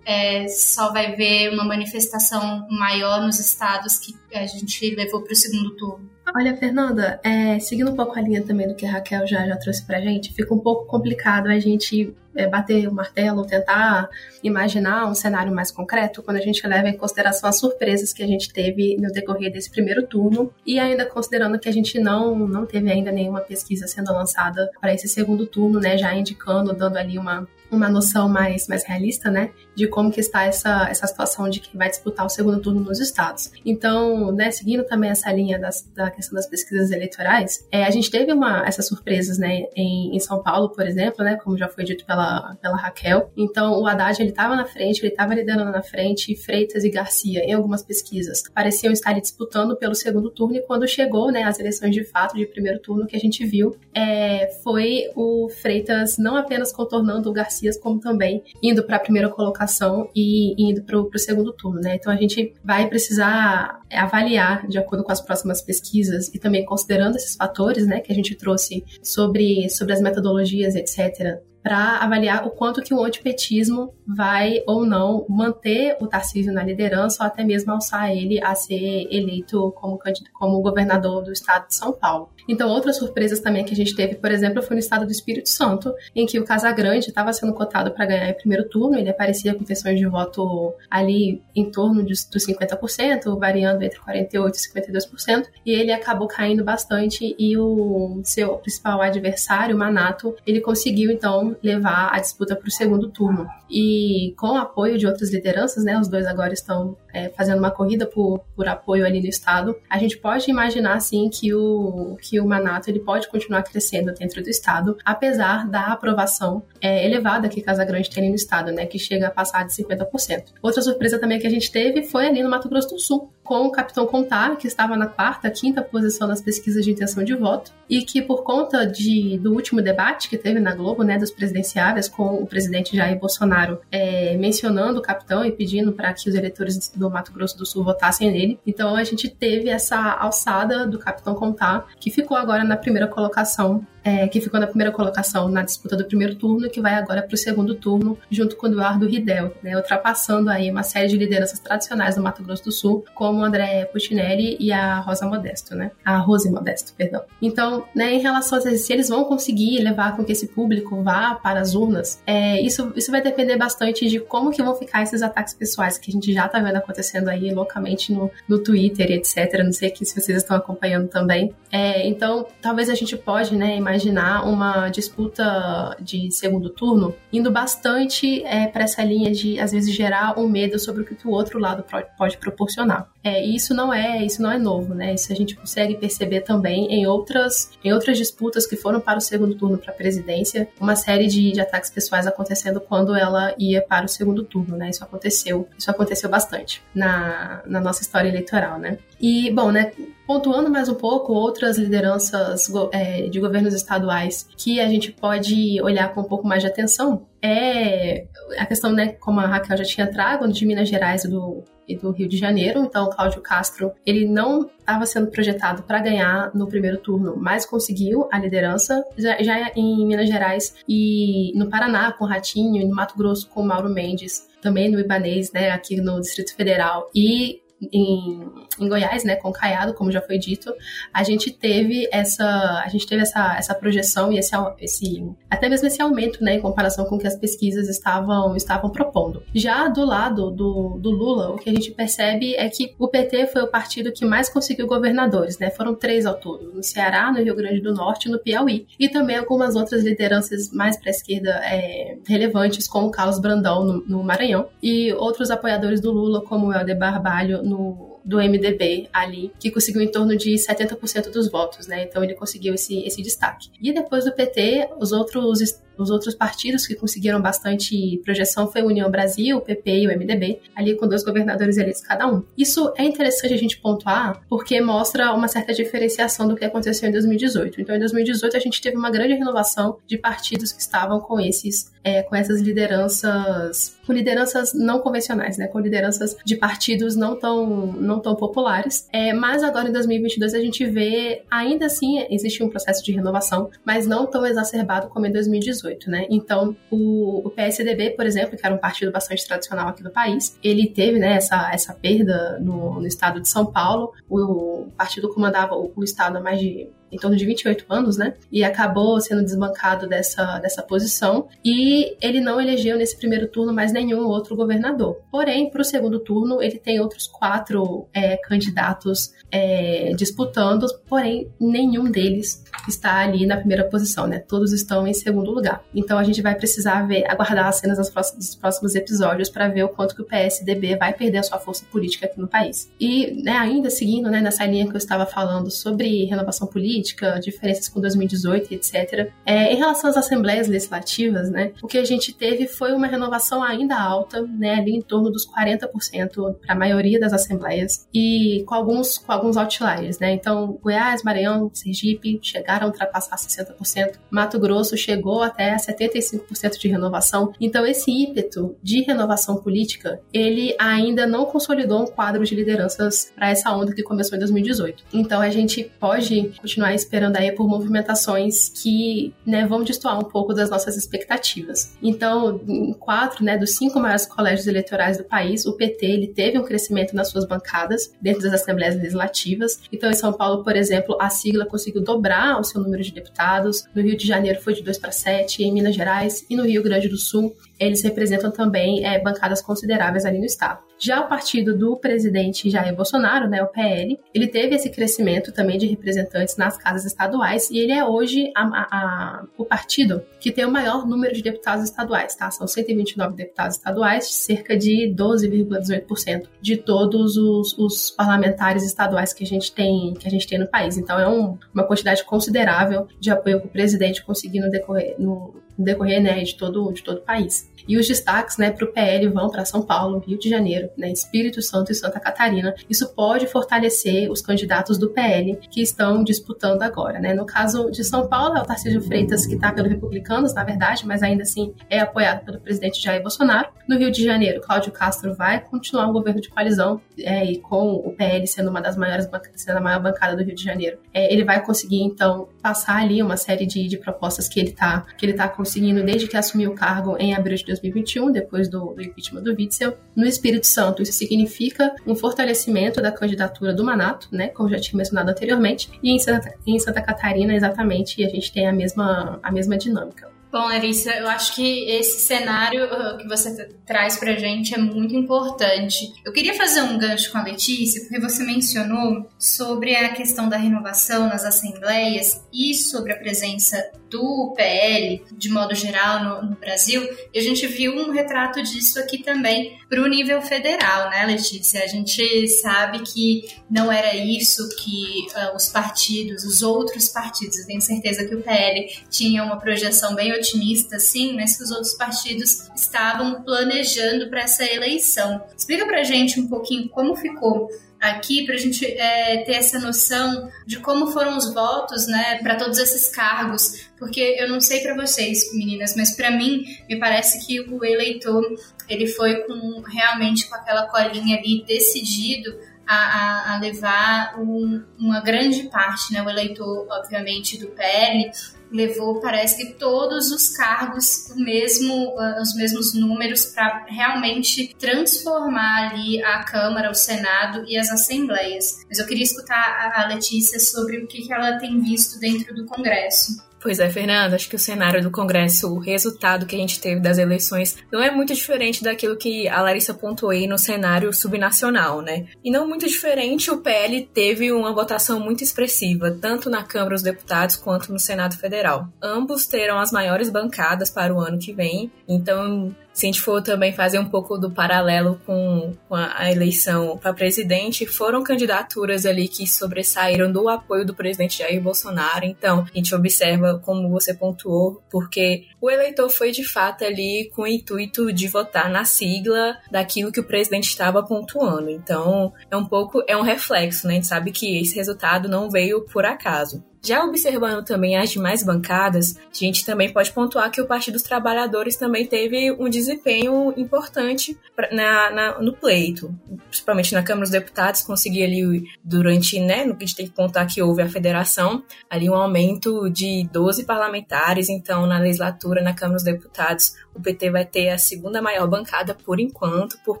é, só vai ver uma manifestação maior nos estados que a gente levou para o segundo turno. Olha, Fernanda, é, seguindo um pouco a linha também do que a Raquel já, já trouxe para a gente, fica um pouco complicado a gente é, bater o martelo, tentar imaginar um cenário mais concreto quando a gente leva em consideração as surpresas que a gente teve no decorrer desse primeiro turno e ainda considerando que a gente não, não teve ainda nenhuma pesquisa sendo lançada para esse segundo turno, né, já indicando, dando ali uma uma noção mais, mais realista, né, de como que está essa, essa situação de quem vai disputar o segundo turno nos estados. Então, né, seguindo também essa linha das, da questão das pesquisas eleitorais, é, a gente teve uma, essas surpresas, né, em, em São Paulo, por exemplo, né, como já foi dito pela, pela Raquel. Então, o Haddad, ele estava na frente, ele estava liderando na frente, Freitas e Garcia, em algumas pesquisas, pareciam estar disputando pelo segundo turno, e quando chegou, né, as eleições de fato de primeiro turno que a gente viu, é, foi o Freitas não apenas contornando o Garcia Garcias, como também indo para a primeira colocação e indo para o segundo turno, né? Então a gente vai precisar avaliar, de acordo com as próximas pesquisas e também considerando esses fatores, né, que a gente trouxe sobre, sobre as metodologias, etc., para avaliar o quanto que o antipetismo vai ou não manter o Tarcísio na liderança ou até mesmo alçar ele a ser eleito como, como governador do estado de São Paulo. Então, outras surpresas também que a gente teve, por exemplo, foi no estado do Espírito Santo, em que o Casagrande estava sendo cotado para ganhar em primeiro turno, ele aparecia com intenções de voto ali em torno de, dos 50%, variando entre 48% e 52%, e ele acabou caindo bastante e o seu principal adversário, o Manato, ele conseguiu então levar a disputa para o segundo turno. E com o apoio de outras lideranças, né, os dois agora estão é, fazendo uma corrida por, por apoio ali no estado, a gente pode imaginar assim que o que o Manato ele pode continuar crescendo dentro do estado, apesar da aprovação é, elevada que Casa Grande tem no estado, né, que chega a passar de 50%. Outra surpresa também que a gente teve foi ali no Mato Grosso do Sul, com o Capitão Contar, que estava na quarta, quinta posição nas pesquisas de intenção de voto, e que por conta de, do último debate que teve na Globo, né, dos presidenciáveis, com o presidente Jair Bolsonaro é, mencionando o capitão e pedindo para que os eleitores do Mato Grosso do Sul votassem nele. Então a gente teve essa alçada do capitão Contar, que ficou agora na primeira colocação é, que ficou na primeira colocação na disputa do primeiro turno e que vai agora para o segundo turno, junto com Eduardo Ridel, né, ultrapassando aí uma série de lideranças tradicionais do Mato Grosso do Sul, como André Puccinelli e a Rosa Modesto, né? A Rose Modesto, perdão. Então, né, em relação a se eles vão conseguir levar com que esse público vá para as urnas, é, isso, isso vai depender bastante de como que vão ficar esses ataques pessoais que a gente já está vendo acontecendo aí loucamente no, no Twitter etc. Não sei aqui se vocês estão acompanhando também. É, então, talvez a gente pode, né, imaginar uma disputa de segundo turno indo bastante é, para essa linha de, às vezes, gerar um medo sobre o que o outro lado pode proporcionar. É, e isso não é isso não é novo, né? Isso a gente consegue perceber também em outras, em outras disputas que foram para o segundo turno para a presidência, uma série de, de ataques pessoais acontecendo quando ela ia para o segundo turno, né? Isso aconteceu, isso aconteceu bastante na, na nossa história eleitoral, né? E, bom, né, pontuando mais um pouco outras lideranças é, de governos estaduais que a gente pode olhar com um pouco mais de atenção, é a questão, né, como a Raquel já tinha trago, de Minas Gerais e do, e do Rio de Janeiro. Então, o Cláudio Castro, ele não estava sendo projetado para ganhar no primeiro turno, mas conseguiu a liderança já, já, em Minas Gerais e no Paraná com o Ratinho, e no Mato Grosso com o Mauro Mendes, também no Ibanês, né, aqui no Distrito Federal. E em, em Goiás, né, com Caiado, como já foi dito, a gente teve essa, a gente teve essa, essa projeção e esse, esse até mesmo esse aumento, né, em comparação com o que as pesquisas estavam, estavam propondo. Já do lado do, do Lula, o que a gente percebe é que o PT foi o partido que mais conseguiu governadores, né, foram três ao todo, no Ceará, no Rio Grande do Norte no Piauí, e também algumas outras lideranças mais para a esquerda é, relevantes, como Carlos Brandão no, no Maranhão, e outros apoiadores do Lula, como o Helder Barbalho no, do MDB ali, que conseguiu em torno de 70% dos votos, né? Então ele conseguiu esse, esse destaque. E depois do PT, os outros os outros partidos que conseguiram bastante projeção foi a União Brasil, o PP e o MDB, ali com dois governadores eleitos cada um. Isso é interessante a gente pontuar porque mostra uma certa diferenciação do que aconteceu em 2018. Então, em 2018 a gente teve uma grande renovação de partidos que estavam com esses é, com essas lideranças, com lideranças não convencionais, né, com lideranças de partidos não tão, não tão populares. É, mas agora em 2022 a gente vê, ainda assim, existe um processo de renovação, mas não tão exacerbado como em 2018, né? Então, o, o PSDB, por exemplo, que era um partido bastante tradicional aqui do país, ele teve, né, essa, essa perda no, no estado de São Paulo. O, o partido comandava o, o estado há mais de em torno de 28 anos, né? E acabou sendo desbancado dessa, dessa posição. E ele não elegeu nesse primeiro turno mais nenhum outro governador. Porém, para o segundo turno, ele tem outros quatro é, candidatos é, disputando, porém, nenhum deles está ali na primeira posição, né? Todos estão em segundo lugar. Então a gente vai precisar ver, aguardar as cenas dos próximos, episódios para ver o quanto que o PSDB vai perder a sua força política aqui no país. E né, ainda seguindo né, nessa linha que eu estava falando sobre renovação política, política, diferenças com 2018 etc. É, em relação às assembleias legislativas, né, o que a gente teve foi uma renovação ainda alta, né, ali em torno dos 40% para a maioria das assembleias e com alguns, com alguns outliers, né? Então, Goiás, Maranhão, Sergipe chegaram a ultrapassar 60%, Mato Grosso chegou até 75% de renovação. Então, esse ímpeto de renovação política, ele ainda não consolidou um quadro de lideranças para essa onda que começou em 2018. Então, a gente pode continuar continuar esperando aí por movimentações que né, vão destoar um pouco das nossas expectativas. Então, em quatro né, dos cinco maiores colégios eleitorais do país, o PT ele teve um crescimento nas suas bancadas dentro das assembleias legislativas. Então, em São Paulo, por exemplo, a sigla conseguiu dobrar o seu número de deputados. No Rio de Janeiro foi de 2 para 7, em Minas Gerais e no Rio Grande do Sul eles representam também é, bancadas consideráveis ali no estado. Já o partido do presidente Jair Bolsonaro, né, o PL, ele teve esse crescimento também de representantes nas casas estaduais e ele é hoje a, a, a, o partido que tem o maior número de deputados estaduais, tá? São 129 deputados estaduais, cerca de 12,18% de todos os, os, parlamentares estaduais que a gente tem que a gente tem no país. Então é um, uma quantidade considerável de apoio que o presidente conseguiu decorrer no, no decorrer né, de, todo, de todo o país. E os destaques né, para o PL vão para São Paulo, Rio de Janeiro, né, Espírito Santo e Santa Catarina. Isso pode fortalecer os candidatos do PL que estão disputando agora. Né? No caso de São Paulo, é o Tarcísio Freitas, que está pelo Republicanos, na verdade, mas ainda assim é apoiado pelo presidente Jair Bolsonaro. No Rio de Janeiro, Cláudio Castro vai continuar um governo de coalizão é, e com o PL sendo uma das maiores sendo a maior bancada do Rio de Janeiro. É, ele vai conseguir, então, passar ali uma série de, de propostas que ele está que ele tá conseguindo desde que assumiu o cargo em abril de 2021, depois do, do impeachment do Witzel. No Espírito Santo, isso significa um fortalecimento da candidatura do Manato, né, como já tinha mencionado anteriormente, e em Santa, em Santa Catarina, exatamente, a gente tem a mesma, a mesma dinâmica. Bom, Larissa, eu acho que esse cenário uh, que você traz pra gente é muito importante. Eu queria fazer um gancho com a Letícia, porque você mencionou sobre a questão da renovação nas assembleias e sobre a presença do PL, de modo geral, no, no Brasil, e a gente viu um retrato disso aqui também para o nível federal, né, Letícia? A gente sabe que não era isso que uh, os partidos, os outros partidos, eu tenho certeza que o PL tinha uma projeção bem otimista, sim, mas que os outros partidos estavam planejando para essa eleição. Explica para gente um pouquinho como ficou aqui para a gente é, ter essa noção de como foram os votos, né, para todos esses cargos, porque eu não sei para vocês, meninas, mas para mim me parece que o eleitor ele foi com realmente com aquela colinha ali decidido a, a, a levar um, uma grande parte, né, o eleitor obviamente do PL levou, parece que todos os cargos, o mesmo, uh, os mesmos números para realmente transformar ali a Câmara, o Senado e as assembleias. Mas eu queria escutar a Letícia sobre o que ela tem visto dentro do Congresso. Pois é, Fernanda, acho que o cenário do Congresso, o resultado que a gente teve das eleições, não é muito diferente daquilo que a Larissa pontuou aí no cenário subnacional, né? E não muito diferente, o PL teve uma votação muito expressiva, tanto na Câmara dos Deputados quanto no Senado Federal. Ambos terão as maiores bancadas para o ano que vem, então se a gente for também fazer um pouco do paralelo com, com a, eleição para presidente, foram candidaturas ali que sobressaíram do apoio do presidente Jair Bolsonaro. Então, a gente observa como você pontuou, porque o eleitor foi de fato ali com o intuito de votar na sigla daquilo que o presidente estava pontuando. Então, é um pouco, é um reflexo, né? A gente sabe que esse resultado não veio por acaso. Já observando também as demais bancadas, a gente também pode pontuar que o Partido dos Trabalhadores também teve um desempenho importante na, na, no pleito, principalmente na Câmara dos Deputados, conseguiu ali durante, né, no que a gente tem que contar que houve a federação, ali um aumento de 12 parlamentares, então na legislatura, na Câmara dos Deputados, o PT vai ter a segunda maior bancada por enquanto, por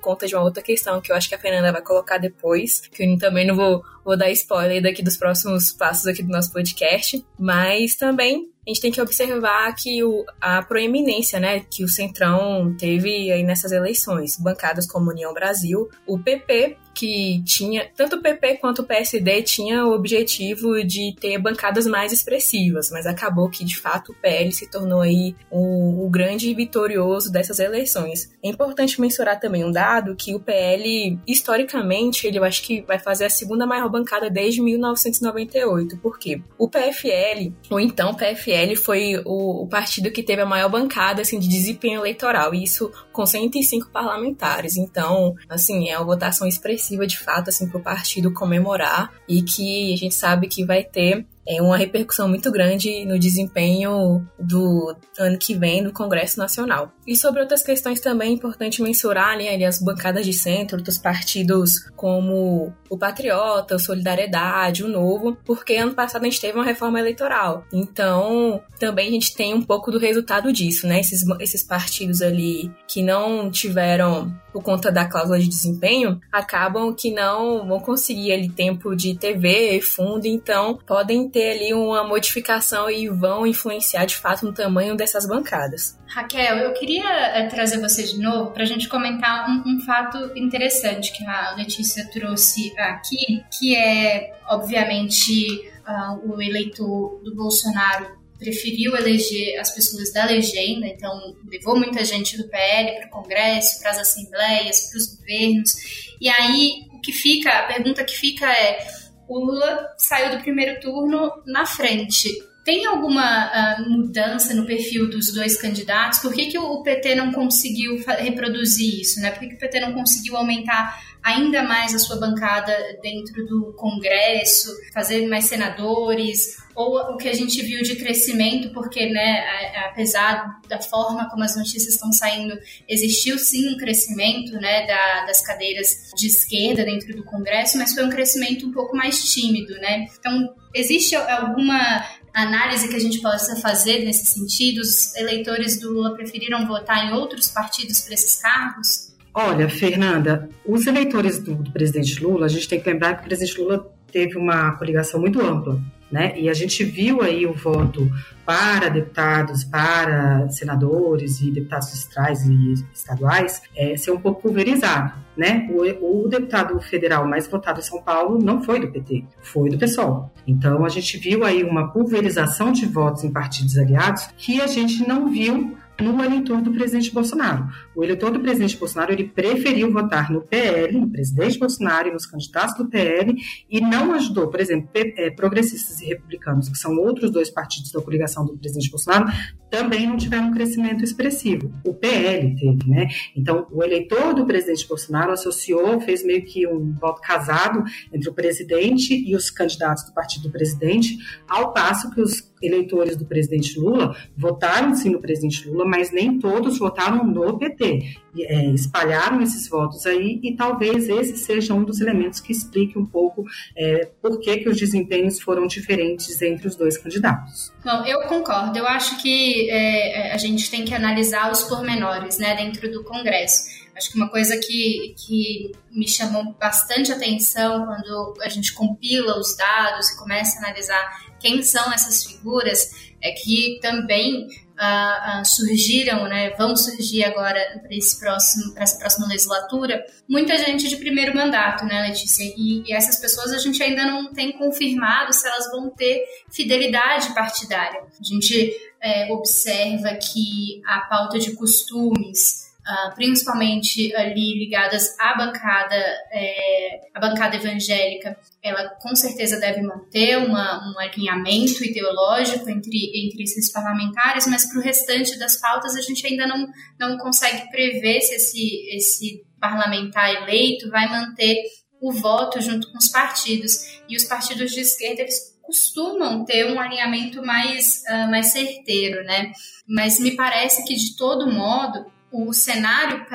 conta de uma outra questão que eu acho que a Fernanda vai colocar depois, que eu também não vou, vou dar spoiler daqui dos próximos passos aqui do nosso podcast, mas também a gente tem que observar que o, a proeminência né, que o Centrão teve aí nessas eleições, bancadas como União Brasil, o PP que tinha, tanto o PP quanto o PSD tinha o objetivo de ter bancadas mais expressivas, mas acabou que de fato o PL se tornou aí o, o grande vitorioso dessas eleições. É importante mencionar também um dado que o PL, historicamente, ele eu acho que vai fazer a segunda maior bancada desde 1998. Por quê? O PFL, ou então PFL, foi o, o partido que teve a maior bancada assim, de desempenho eleitoral, e isso com 105 parlamentares. Então, assim, é uma votação expressiva de fato assim para o partido comemorar e que a gente sabe que vai ter é uma repercussão muito grande no desempenho do ano que vem no Congresso Nacional. E sobre outras questões também é importante mensurar né, ali as bancadas de centro, outros partidos como o Patriota, o Solidariedade, o Novo, porque ano passado a gente teve uma reforma eleitoral. Então, também a gente tem um pouco do resultado disso, né? Esses, esses partidos ali que não tiveram por conta da cláusula de desempenho, acabam que não vão conseguir ali tempo de TV, fundo, então podem ter ali uma modificação e vão influenciar de fato no tamanho dessas bancadas. Raquel, eu queria é, trazer você de novo para a gente comentar um, um, fato interessante que a Letícia trouxe aqui, que é, obviamente, uh, o eleitor do Bolsonaro preferiu eleger as pessoas da legenda, então levou muita gente do PL para o Congresso, para as assembleias, para os governos. E aí o que fica, a pergunta que fica é: o Lula saiu do primeiro turno na frente. Tem alguma uh, mudança no perfil dos dois candidatos? Por que, que o PT não conseguiu reproduzir isso? Né? Por que, que o PT não conseguiu aumentar ainda mais a sua bancada dentro do Congresso, fazer mais senadores, ou o que a gente viu de crescimento, porque, né, apesar da forma como as notícias estão saindo, existiu sim um crescimento, né, da, das cadeiras de esquerda dentro do Congresso, mas foi um crescimento um pouco mais tímido, né? Então, existe alguma análise que a gente possa fazer nesse sentido? Os eleitores do Lula preferiram votar em outros partidos para esses cargos? Olha, Fernanda, os eleitores do, do, presidente Lula, a gente tem que lembrar que o presidente Lula teve uma coligação muito ampla. né? E a gente viu aí o voto para deputados, para senadores e deputados distritais e estaduais é, ser um pouco pulverizado, né? O, o, deputado federal mais votado em São Paulo não foi do PT, foi do PSOL. Então a gente viu aí uma pulverização de votos em partidos aliados que a gente não viu no eleitor do presidente Bolsonaro. O eleitor do presidente Bolsonaro ele preferiu votar no PL, no presidente Bolsonaro e nos candidatos do PL e não ajudou, por exemplo, é, progressistas e republicanos, que são outros dois partidos da coligação do presidente Bolsonaro, também não tiveram um crescimento expressivo. O PL teve, né? Então, o eleitor do presidente Bolsonaro associou, fez meio que um voto casado entre o presidente e os candidatos do partido do presidente, ao passo que os eleitores do presidente Lula votaram sim no presidente Lula, mas nem todos votaram no PT. É, espalharam esses votos aí e talvez esse seja um dos elementos que explique um pouco é, por que, que os desempenhos foram diferentes entre os dois candidatos. Bom, eu concordo. Eu acho que é, a gente tem que analisar os pormenores né, dentro do Congresso. Acho que uma coisa que, que me chamou bastante atenção quando a gente compila os dados e começa a analisar quem são essas figuras é que também uh, uh, surgiram, né, vão surgir agora para esse próximo, para essa próxima legislatura, muita gente de primeiro mandato, né, Letícia? E, e, essas pessoas a gente ainda não tem confirmado se elas vão ter fidelidade partidária. A gente é, observa que a pauta de costumes Uh, principalmente ali ligadas à bancada, é, à bancada evangélica, ela com certeza deve manter uma, um alinhamento ideológico entre, entre esses parlamentares, mas para o restante das pautas a gente ainda não, não consegue prever se esse, esse parlamentar eleito vai manter o voto junto com os partidos. E os partidos de esquerda, eles costumam ter um alinhamento mais, uh, mais certeiro, né? Mas me parece que, de todo modo, o cenário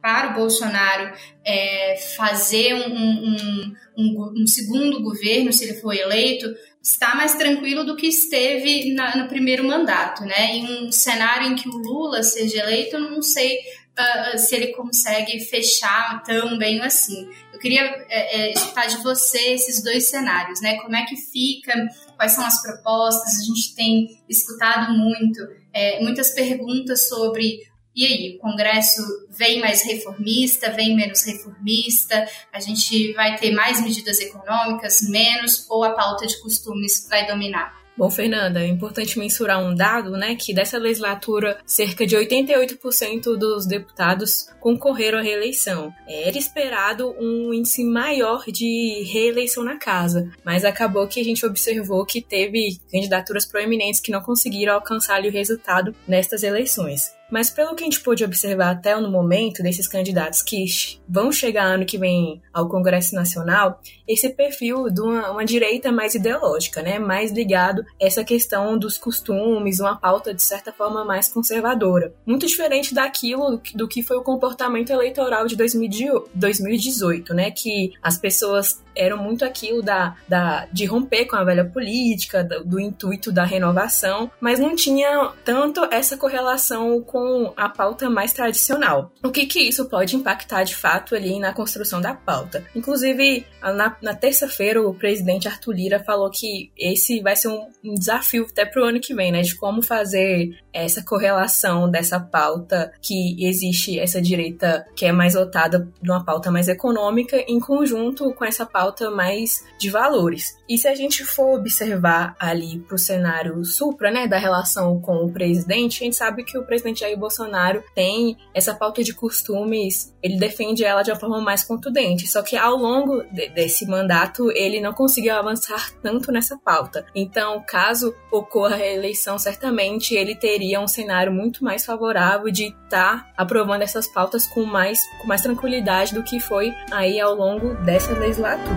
para o Bolsonaro é, fazer um, um, um, um, segundo governo, se ele for eleito, está mais tranquilo do que esteve na, no primeiro mandato, né? Em um cenário em que o Lula seja eleito, eu não sei uh, se ele consegue fechar tão bem assim. Eu queria é, é, escutar de você esses dois cenários, né? Como é que fica, quais são as propostas, a gente tem escutado muito, é, muitas perguntas sobre e aí, o Congresso vem mais reformista, vem menos reformista? A gente vai ter mais medidas econômicas, menos, ou a pauta de costumes vai dominar? Bom, Fernanda, é importante mensurar um dado, né, que dessa legislatura, cerca de 88% dos deputados concorreram à reeleição. Era esperado um índice maior de reeleição na casa, mas acabou que a gente observou que teve candidaturas proeminentes que não conseguiram alcançar o resultado nestas eleições. Mas pelo que a gente pôde observar até no momento desses candidatos que vão chegar ano que vem ao Congresso Nacional, esse perfil de uma, uma direita mais ideológica, né? Mais ligado a essa questão dos costumes, uma pauta de certa forma mais conservadora. Muito diferente daquilo do que foi o comportamento eleitoral de 2018, né? Que as pessoas eram muito aquilo da, da, de romper com a velha política, do, do intuito da renovação, mas não tinha tanto essa correlação com a pauta mais tradicional. O que que isso pode impactar de fato ali na construção da pauta? Inclusive, na, na terça-feira, o presidente Arthur Lira falou que esse vai ser um, um desafio até para o ano que vem, né? De como fazer essa correlação dessa pauta que existe, essa direita que é mais votada numa pauta mais econômica, em conjunto com essa pauta pauta mais de valores. E se a gente for observar ali para o cenário supra, né, da relação com o presidente, a gente sabe que o presidente Jair Bolsonaro tem essa pauta de costumes, ele defende ela de uma forma mais contundente. Só que ao longo de, desse mandato, ele não conseguiu avançar tanto nessa pauta. Então, caso ocorra a reeleição, certamente ele teria um cenário muito mais favorável de estar tá aprovando essas pautas com mais, com mais tranquilidade do que foi aí ao longo dessa legislatura.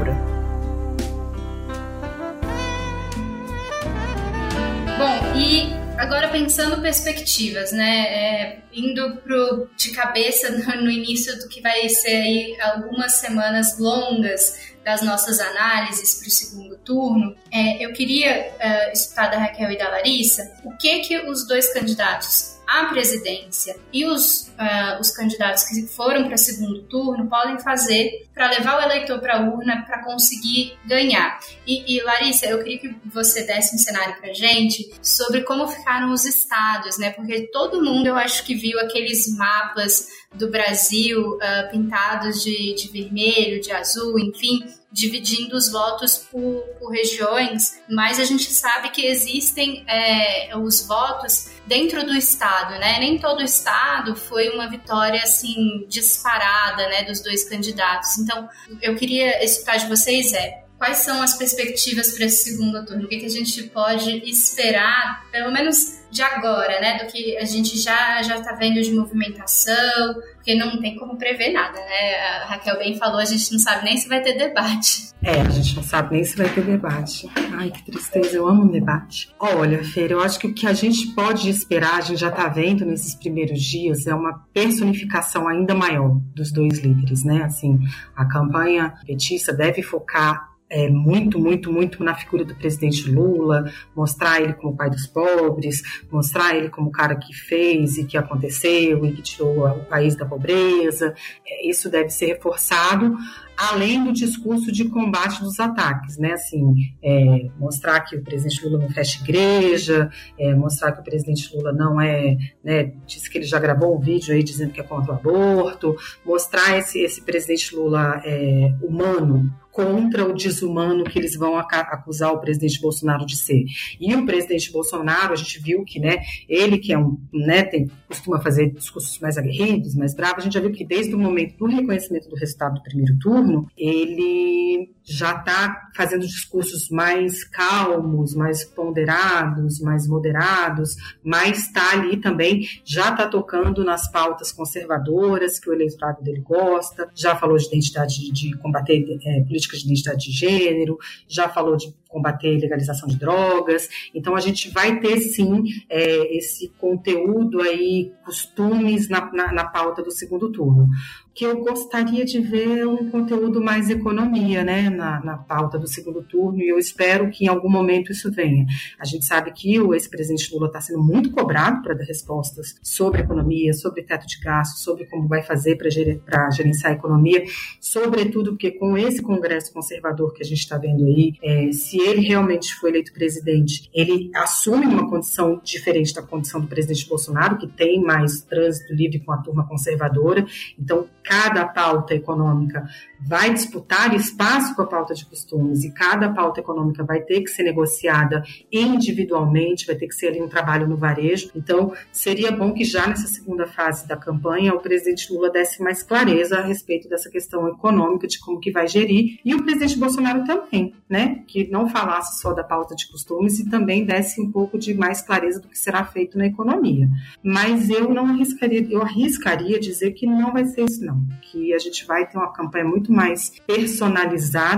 Bom, e agora pensando perspectivas, né? É, indo pro, de cabeça no, no, início do que vai ser aí algumas semanas longas das nossas análises para o segundo turno, é, eu queria uh, escutar da Raquel e da Larissa o que que os dois candidatos a presidência e os, uh, os candidatos que foram para segundo turno podem fazer para levar o eleitor para a urna para conseguir ganhar. E, e, Larissa, eu queria que você desse um cenário para gente sobre como ficaram os estados, né? Porque todo mundo, eu acho que viu aqueles mapas do Brasil uh, pintados de, de vermelho, de azul, enfim, dividindo os votos por, por, regiões, mas a gente sabe que existem é, os votos dentro do estado, né? Nem todo estado foi uma vitória assim disparada, né, dos dois candidatos. Então, eu queria escutar de vocês é quais são as perspectivas para esse segundo turno? O que, que a gente pode esperar, pelo menos de agora, né? Do que a gente já já está vendo de movimentação, porque não tem como prever nada, né? A Raquel bem falou, a gente não sabe nem se vai ter debate. É, a gente não sabe nem se vai ter debate. Ai, que tristeza, eu amo um debate. Olha, Fer, eu acho que o que a gente pode esperar, a gente já está vendo nesses primeiros dias, é uma personificação ainda maior dos dois líderes, né? Assim, a campanha petista deve focar é, muito, muito, muito na figura do presidente Lula, mostrar ele como pai dos pobres, mostrar ele como o cara que fez e que aconteceu e que tirou o país da pobreza. É, isso deve ser reforçado, além do discurso de combate dos ataques, né? Assim, é, mostrar que o presidente Lula não fecha igreja, é, mostrar que o presidente Lula não é, né? Disse que ele já gravou um vídeo aí dizendo que é contra o aborto, mostrar esse, esse presidente Lula é, humano, contra o desumano que eles vão acusar o presidente Bolsonaro de ser. E o presidente Bolsonaro, a gente viu que, né, ele que é um, né, tem, costuma fazer discursos mais aguerridos, mais bravos, a gente já viu que desde o momento do reconhecimento do resultado do primeiro turno, ele já está fazendo discursos mais calmos, mais ponderados, mais moderados, mas está ali também, já está tocando nas pautas conservadoras que o eleitorado dele gosta, já falou de identidade, de, combater é, políticas de identidade de gênero, já falou de combater legalização de drogas. Então a gente vai ter sim é, esse conteúdo aí, costumes na, na, na pauta do segundo turno que eu gostaria de ver um conteúdo mais economia, né, na, na pauta do segundo turno, e eu espero que em algum momento isso venha. A gente sabe que o ex-presidente Lula está sendo muito cobrado para dar respostas sobre economia, sobre teto de gastos, sobre como vai fazer para gerenciar a economia, sobretudo porque com esse Congresso conservador que a gente está vendo aí, é, se ele realmente for eleito presidente, ele assume uma condição diferente da condição do presidente Bolsonaro, que tem mais trânsito livre com a turma conservadora, então cada pauta econômica vai disputar espaço com a pauta de costumes e cada pauta econômica vai ter que ser negociada individualmente, vai ter que ser ali um trabalho no varejo. Então, seria bom que já nessa segunda fase da campanha o presidente Lula desse mais clareza a respeito dessa questão econômica, de como que vai gerir, e o presidente Bolsonaro também, né, que não falasse só da pauta de costumes e também desse um pouco de mais clareza do que será feito na economia. Mas eu não arriscaria, eu arriscaria dizer que não vai ser isso não, que a gente vai ter uma campanha muito mais personalizada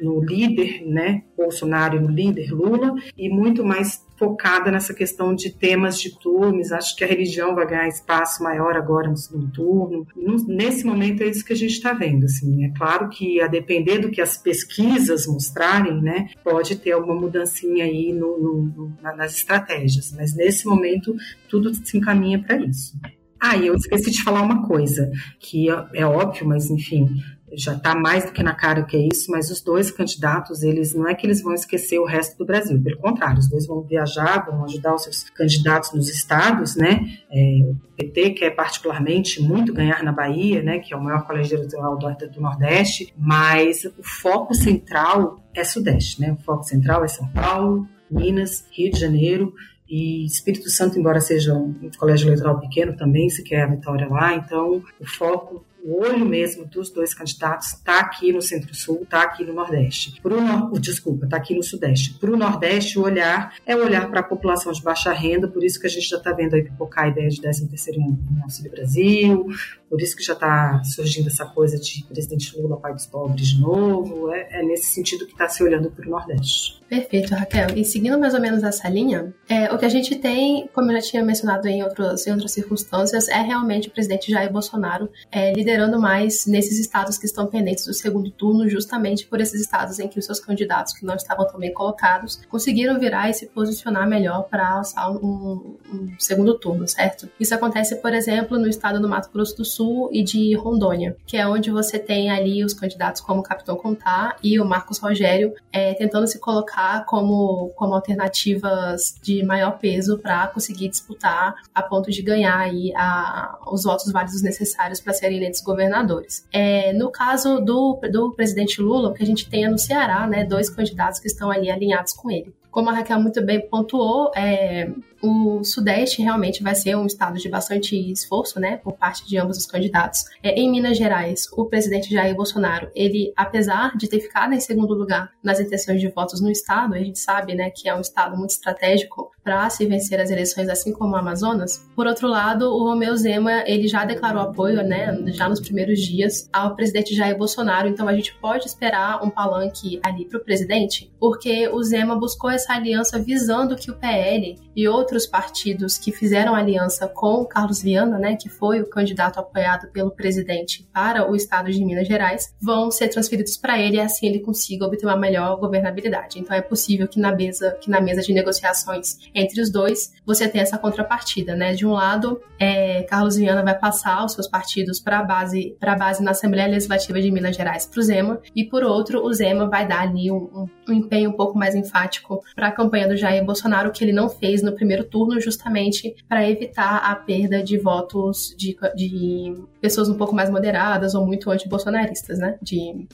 no líder, né, Bolsonaro e no líder Lula, e muito mais focada nessa questão de temas de turnos. Acho que a religião vai ganhar espaço maior agora no segundo turno. Nesse momento é isso que a gente está vendo. Assim, é claro que a depender do que as pesquisas mostrarem, né, pode ter alguma mudancinha aí no, no, nas estratégias, mas nesse momento tudo se encaminha para isso. Ah, e eu esqueci de falar uma coisa, que é, é óbvio, mas enfim, já está mais do que na cara que é isso, mas os dois candidatos, eles não é que eles vão esquecer o resto do Brasil, pelo contrário, os dois vão viajar, vão ajudar os seus candidatos nos estados, né? É, o PT quer particularmente muito ganhar na Bahia, né? Que é o maior colégio eleitoral do, do Nordeste, mas o foco central é Sudeste, né? O foco central é São Paulo, Minas, Rio de Janeiro e Espírito Santo, embora seja um colégio eleitoral pequeno, também se quer a vitória lá. Então, o foco o olho mesmo dos dois candidatos está aqui no Centro-Sul, está aqui no Nordeste. Pro no... Desculpa, está aqui no Sudeste. Para o Nordeste, o olhar é o olhar para a população de baixa renda, por isso que a gente já está vendo aí pipocar a ideia de 13 terceiro no Auxílio Brasil, por isso que já está surgindo essa coisa de presidente Lula, pai dos pobres de novo. É, é nesse sentido que está se olhando para o Nordeste. Perfeito, Raquel. E seguindo mais ou menos essa linha, é, o que a gente tem, como eu já tinha mencionado em, outros, em outras circunstâncias, é realmente o presidente Jair Bolsonaro é, liderando liderando mais nesses estados que estão pendentes do segundo turno, justamente por esses estados em que os seus candidatos, que não estavam tão bem colocados, conseguiram virar e se posicionar melhor para alçar um, um, segundo turno, certo? Isso acontece, por exemplo, no estado do Mato Grosso do Sul e de Rondônia, que é onde você tem ali os candidatos como o Capitão Contar e o Marcos Rogério é, tentando se colocar como, como alternativas de maior peso para conseguir disputar a ponto de ganhar aí a, os votos válidos necessários para serem eleitos governadores. É, no caso do, do presidente Lula, o que a gente tem é no Ceará, né, dois candidatos que estão ali alinhados com ele. Como a Raquel muito bem pontuou, é, o Sudeste realmente vai ser um estado de bastante esforço, né, por parte de ambos os candidatos. É, em Minas Gerais, o presidente Jair Bolsonaro, ele, apesar de ter ficado em segundo lugar nas intenções de votos no estado, a gente sabe, né, que é um estado muito estratégico para se vencer as eleições, assim como o Amazonas. Por outro lado, o Romeu Zema, ele já declarou apoio, né, já nos primeiros dias ao presidente Jair Bolsonaro, então a gente pode esperar um palanque ali para o presidente, porque o Zema buscou essa aliança visando que o PL e outros outros partidos que fizeram aliança com Carlos Viana, né, que foi o candidato apoiado pelo presidente para o estado de Minas Gerais, vão ser transferidos para ele e assim ele consiga obter uma melhor governabilidade. Então é possível que na mesa, que na mesa de negociações entre os dois, você tenha essa contrapartida, né? De um lado, é, Carlos Viana vai passar os seus partidos para a base, para base na Assembleia Legislativa de Minas Gerais para o Zema, e por outro, o Zema vai dar ali um, um, empenho um pouco mais enfático para a campanha do Jair Bolsonaro, que ele não fez no primeiro primeiro turno, justamente para evitar a perda de votos de, de pessoas um pouco mais moderadas ou muito anti-bolsonaristas, né? De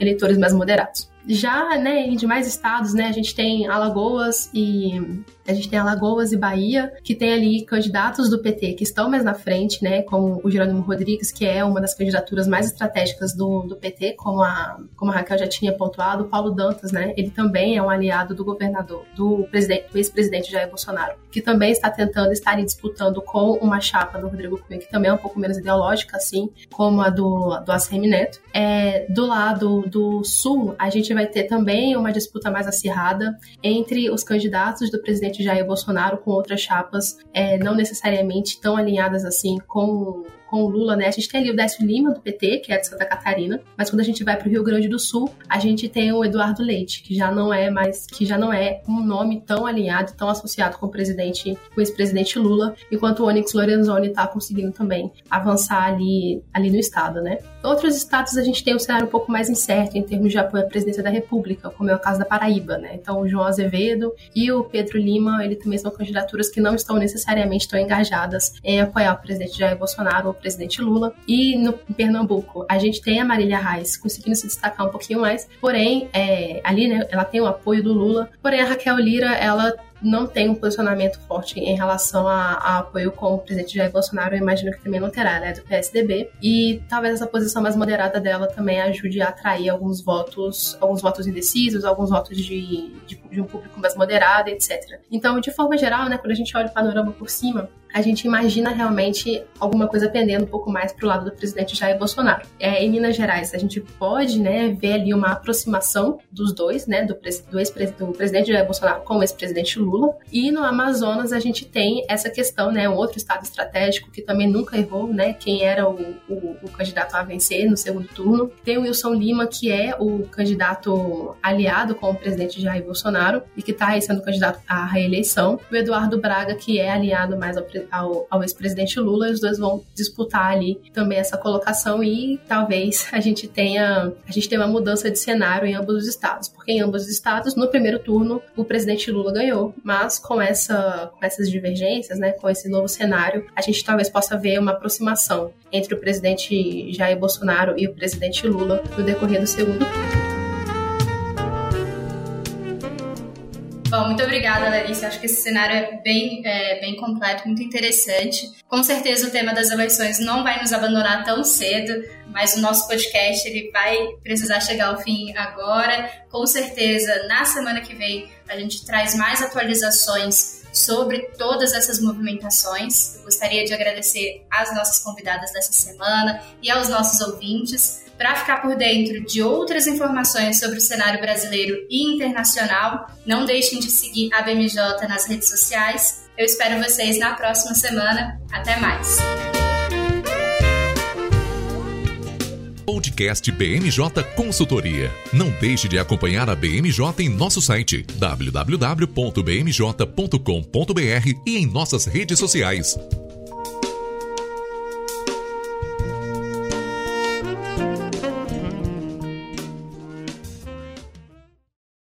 eleitores mais moderados. Já, né, em demais estados, né, a gente tem Alagoas e a gente tem Alagoas e Bahia, que tem ali candidatos do PT que estão mais na frente, né, como o Jerônimo Rodrigues, que é uma das candidaturas mais estratégicas do, do PT, como a, como a Raquel já tinha pontuado, o Paulo Dantas, né, ele também é um aliado do governador, do presidente, do ex-presidente Jair Bolsonaro, que também está tentando estar disputando com uma chapa do Rodrigo Cunha, que também é um pouco menos ideológica, assim, como a do, do ACM Neto. É, do lado do sul, a gente vai ter também uma disputa mais acirrada entre os candidatos do presidente Jair Bolsonaro com outras chapas é, não necessariamente tão alinhadas assim com com o Lula, né? A gente tem ali o Décio Lima, do PT, que é de Santa Catarina, mas quando a gente vai para o Rio Grande do Sul, a gente tem o Eduardo Leite, que já não é mais, que já não é um nome tão alinhado, tão associado com o presidente, com o ex-presidente Lula, enquanto o Onyx Lorenzoni está conseguindo também avançar ali, ali no estado, né? Outros estados a gente tem um cenário um pouco mais incerto em termos de apoio à presidência da República, como é o caso da Paraíba, né? Então o João Azevedo e o Pedro Lima, ele também são candidaturas que não estão necessariamente tão engajadas em apoiar o presidente Jair Bolsonaro presidente Lula. E no em Pernambuco, a gente tem a Marília Reis conseguindo se destacar um pouquinho mais, porém, é, ali, né, ela tem o apoio do Lula, porém a Raquel Lira, ela não tem um posicionamento forte em relação a, a, apoio com o presidente Jair Bolsonaro, eu imagino que também não terá, né, do PSDB. E talvez essa posição mais moderada dela também ajude a atrair alguns votos, alguns votos indecisos, alguns votos de, de, de um público mais moderado, etc. Então, de forma geral, né, quando a gente olha o panorama por cima, a gente imagina realmente alguma coisa pendendo um pouco mais para o lado do presidente Jair Bolsonaro. É, em Minas Gerais, a gente pode né, ver ali uma aproximação dos dois, né, do, do, do presidente Jair Bolsonaro com o ex-presidente Lula. E no Amazonas, a gente tem essa questão, né, um outro estado estratégico que também nunca errou, né, quem era o, o, o candidato a vencer no segundo turno. Tem o Wilson Lima, que é o candidato aliado com o presidente Jair Bolsonaro e que está sendo candidato à reeleição. O Eduardo Braga, que é aliado mais ao ao, ao ex-presidente Lula, os dois vão disputar ali também essa colocação e talvez a gente tenha a gente tenha uma mudança de cenário em ambos os estados, porque em ambos os estados no primeiro turno o presidente Lula ganhou, mas com essa com essas divergências, né, com esse novo cenário, a gente talvez possa ver uma aproximação entre o presidente Jair Bolsonaro e o presidente Lula no decorrer do segundo turno. Bom, muito obrigada, Larissa. Acho que esse cenário é bem, é, bem completo, muito interessante. Com certeza o tema das eleições não vai nos abandonar tão cedo, mas o nosso podcast ele vai precisar chegar ao fim agora. Com certeza, na semana que vem, a gente traz mais atualizações sobre todas essas movimentações. Eu gostaria de agradecer às nossas convidadas dessa semana e aos nossos ouvintes. Para ficar por dentro de outras informações sobre o cenário brasileiro e internacional, não deixem de seguir a BMJ nas redes sociais. Eu espero vocês na próxima semana. Até mais! Podcast BMJ Consultoria. Não deixe de acompanhar a BMJ em nosso site www.bmj.com.br e em nossas redes sociais.